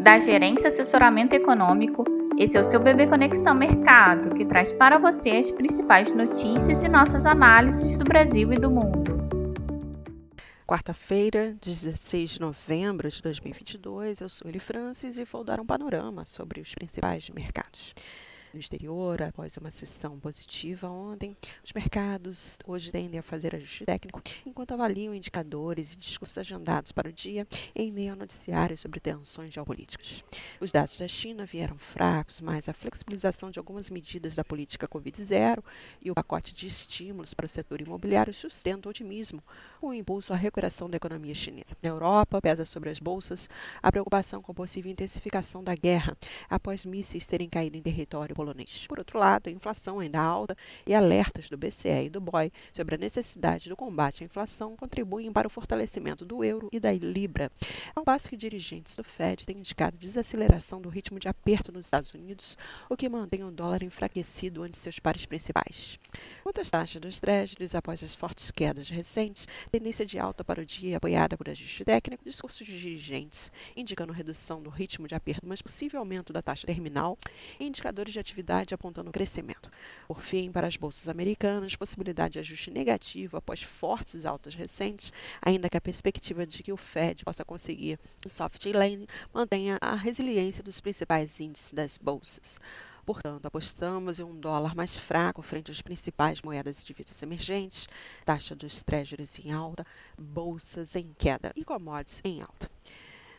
da Gerência Assessoramento Econômico. Esse é o seu Bebê Conexão Mercado, que traz para você as principais notícias e nossas análises do Brasil e do mundo. Quarta-feira, 16 de novembro de 2022, eu sou Eli Francis e vou dar um panorama sobre os principais mercados no exterior após uma sessão positiva ontem. Os mercados hoje tendem a fazer ajuste técnico enquanto avaliam indicadores e discursos agendados para o dia em meio ao noticiário sobre tensões geopolíticas. Os dados da China vieram fracos, mas a flexibilização de algumas medidas da política Covid-0 e o pacote de estímulos para o setor imobiliário sustentam o otimismo, o impulso à recuperação da economia chinesa. Na Europa, pesa sobre as bolsas a preocupação com possível intensificação da guerra após mísseis terem caído em território polonês. Por outro lado, a inflação ainda alta e alertas do BCE e do BOE sobre a necessidade do combate à inflação contribuem para o fortalecimento do euro e da libra, ao passo que dirigentes do Fed têm indicado desaceleração do ritmo de aperto nos Estados Unidos, o que mantém o dólar enfraquecido ante seus pares principais. Quanto às taxas dos treasuries, após as fortes quedas recentes, tendência de alta para o dia apoiada por ajuste técnico, discursos de dirigentes indicando redução do ritmo de aperto, mas possível aumento da taxa terminal, e indicadores de atividade apontando crescimento. Por fim, para as bolsas americanas, possibilidade de ajuste negativo após fortes altas recentes, ainda que a perspectiva de que o Fed possa conseguir o soft landing mantenha a resiliência dos principais índices das bolsas. Portanto, apostamos em um dólar mais fraco frente às principais moedas e divisas emergentes, taxa dos treasuries em alta, bolsas em queda e commodities em alta.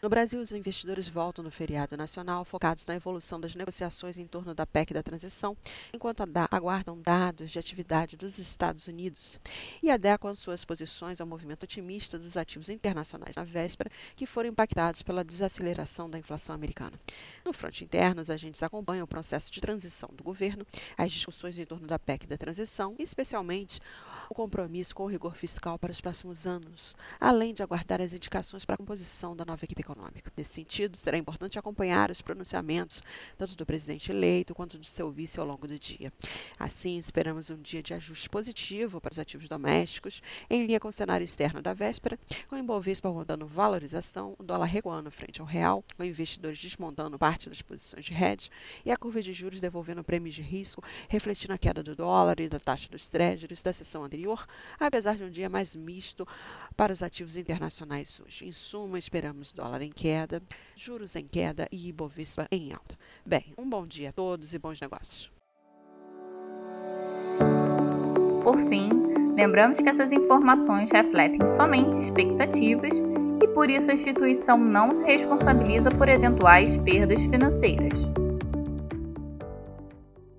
No Brasil, os investidores voltam no feriado nacional focados na evolução das negociações em torno da PEC da transição, enquanto aguardam dados de atividade dos Estados Unidos e adequam suas posições ao movimento otimista dos ativos internacionais na véspera, que foram impactados pela desaceleração da inflação americana. No fronte interno, os agentes acompanham o processo de transição do governo, as discussões em torno da PEC da transição, especialmente o compromisso com o rigor fiscal para os próximos anos, além de aguardar as indicações para a composição da nova equipe econômica. Nesse sentido, será importante acompanhar os pronunciamentos tanto do presidente eleito quanto de seu vice ao longo do dia. Assim, esperamos um dia de ajuste positivo para os ativos domésticos, em linha com o cenário externo da véspera, com o Ibovespa apontando valorização, o dólar recuando frente ao real, com investidores desmontando parte das posições de hedge e a curva de juros devolvendo prêmios de risco, refletindo a queda do dólar e da taxa dos treasuries da sessão anterior anterior, apesar de um dia mais misto para os ativos internacionais hoje. Em suma, esperamos dólar em queda, juros em queda e Ibovespa em alta. Bem, um bom dia a todos e bons negócios. Por fim, lembramos que essas informações refletem somente expectativas e por isso a instituição não se responsabiliza por eventuais perdas financeiras.